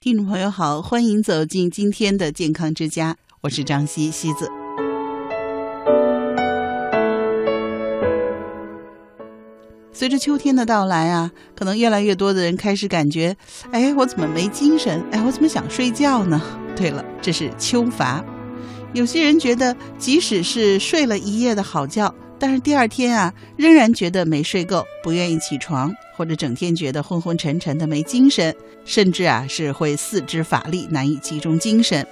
听众朋友好，欢迎走进今天的健康之家，我是张希西子。随着秋天的到来啊，可能越来越多的人开始感觉，哎，我怎么没精神？哎，我怎么想睡觉呢？对了，这是秋乏。有些人觉得，即使是睡了一夜的好觉，但是第二天啊，仍然觉得没睡够，不愿意起床，或者整天觉得昏昏沉沉的没精神，甚至啊是会四肢乏力，难以集中精神。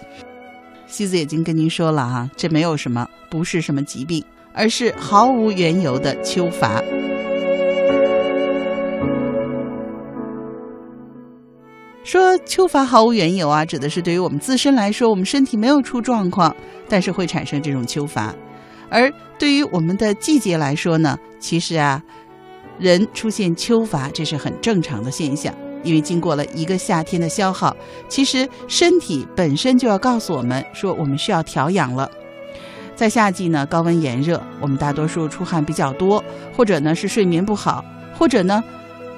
西子已经跟您说了哈，这没有什么，不是什么疾病，而是毫无缘由的秋乏。说秋乏毫无缘由啊，指的是对于我们自身来说，我们身体没有出状况，但是会产生这种秋乏；而对于我们的季节来说呢，其实啊，人出现秋乏这是很正常的现象，因为经过了一个夏天的消耗，其实身体本身就要告诉我们说，我们需要调养了。在夏季呢，高温炎热，我们大多数出汗比较多，或者呢是睡眠不好，或者呢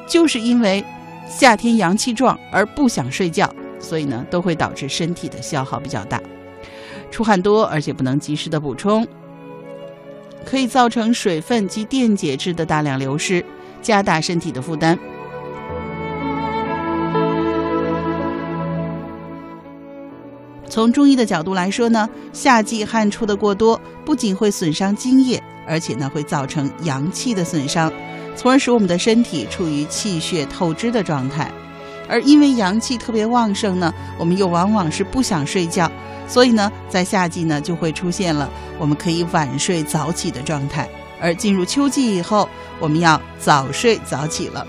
就是因为。夏天阳气壮而不想睡觉，所以呢都会导致身体的消耗比较大，出汗多而且不能及时的补充，可以造成水分及电解质的大量流失，加大身体的负担。从中医的角度来说呢，夏季汗出的过多，不仅会损伤津液，而且呢会造成阳气的损伤。从而使我们的身体处于气血透支的状态，而因为阳气特别旺盛呢，我们又往往是不想睡觉，所以呢，在夏季呢就会出现了我们可以晚睡早起的状态，而进入秋季以后，我们要早睡早起了。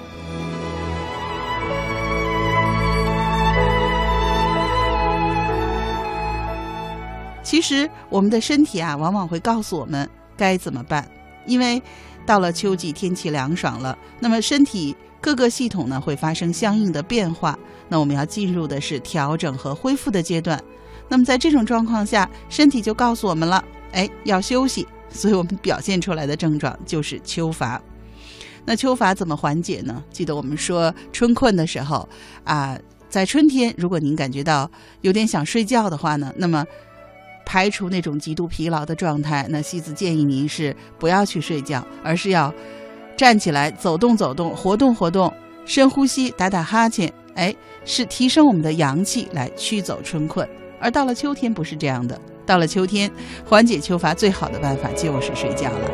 其实我们的身体啊，往往会告诉我们该怎么办，因为。到了秋季，天气凉爽了，那么身体各个系统呢会发生相应的变化。那我们要进入的是调整和恢复的阶段。那么在这种状况下，身体就告诉我们了，哎，要休息。所以我们表现出来的症状就是秋乏。那秋乏怎么缓解呢？记得我们说春困的时候啊，在春天，如果您感觉到有点想睡觉的话呢，那么。排除那种极度疲劳的状态，那西子建议您是不要去睡觉，而是要站起来走动走动，活动活动，深呼吸，打打哈欠，哎，是提升我们的阳气来驱走春困。而到了秋天不是这样的，到了秋天，缓解秋乏最好的办法就是睡觉了。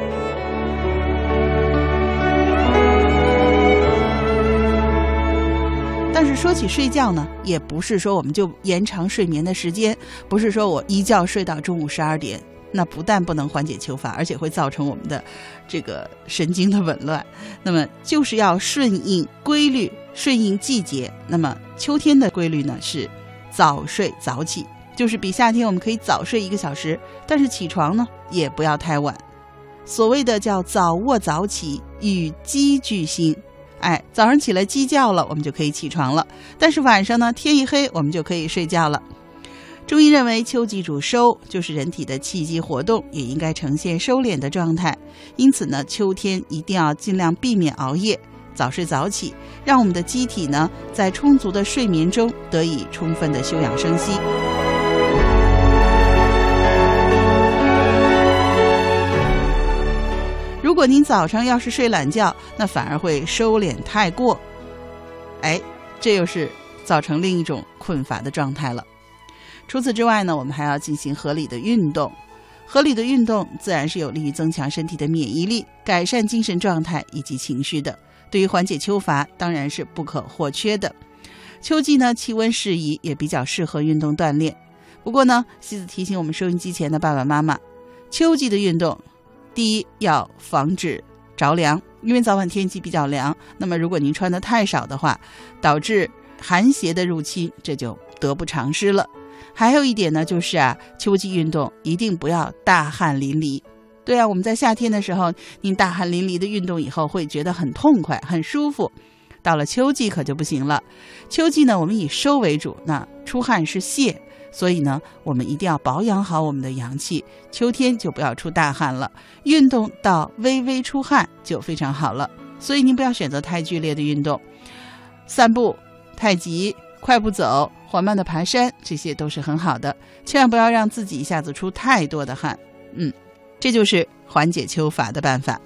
但是说起睡觉呢，也不是说我们就延长睡眠的时间，不是说我一觉睡到中午十二点，那不但不能缓解秋乏，而且会造成我们的这个神经的紊乱。那么就是要顺应规律，顺应季节。那么秋天的规律呢是早睡早起，就是比夏天我们可以早睡一个小时，但是起床呢也不要太晚。所谓的叫早卧早起，与鸡俱兴。哎，早上起来鸡叫了，我们就可以起床了。但是晚上呢，天一黑，我们就可以睡觉了。中医认为，秋季主收，就是人体的气机活动也应该呈现收敛的状态。因此呢，秋天一定要尽量避免熬夜，早睡早起，让我们的机体呢，在充足的睡眠中得以充分的休养生息。如果您早上要是睡懒觉，那反而会收敛太过，哎，这又是造成另一种困乏的状态了。除此之外呢，我们还要进行合理的运动。合理的运动自然是有利于增强身体的免疫力、改善精神状态以及情绪的。对于缓解秋乏，当然是不可或缺的。秋季呢，气温适宜，也比较适合运动锻炼。不过呢，西子提醒我们收音机前的爸爸妈妈，秋季的运动。第一，要防止着凉，因为早晚天气比较凉。那么，如果您穿的太少的话，导致寒邪的入侵，这就得不偿失了。还有一点呢，就是啊，秋季运动一定不要大汗淋漓。对啊，我们在夏天的时候，您大汗淋漓的运动以后会觉得很痛快、很舒服。到了秋季可就不行了。秋季呢，我们以收为主，那出汗是泄。所以呢，我们一定要保养好我们的阳气。秋天就不要出大汗了，运动到微微出汗就非常好了。所以您不要选择太剧烈的运动，散步、太极、快步走、缓慢的爬山，这些都是很好的。千万不要让自己一下子出太多的汗。嗯，这就是缓解秋乏的办法。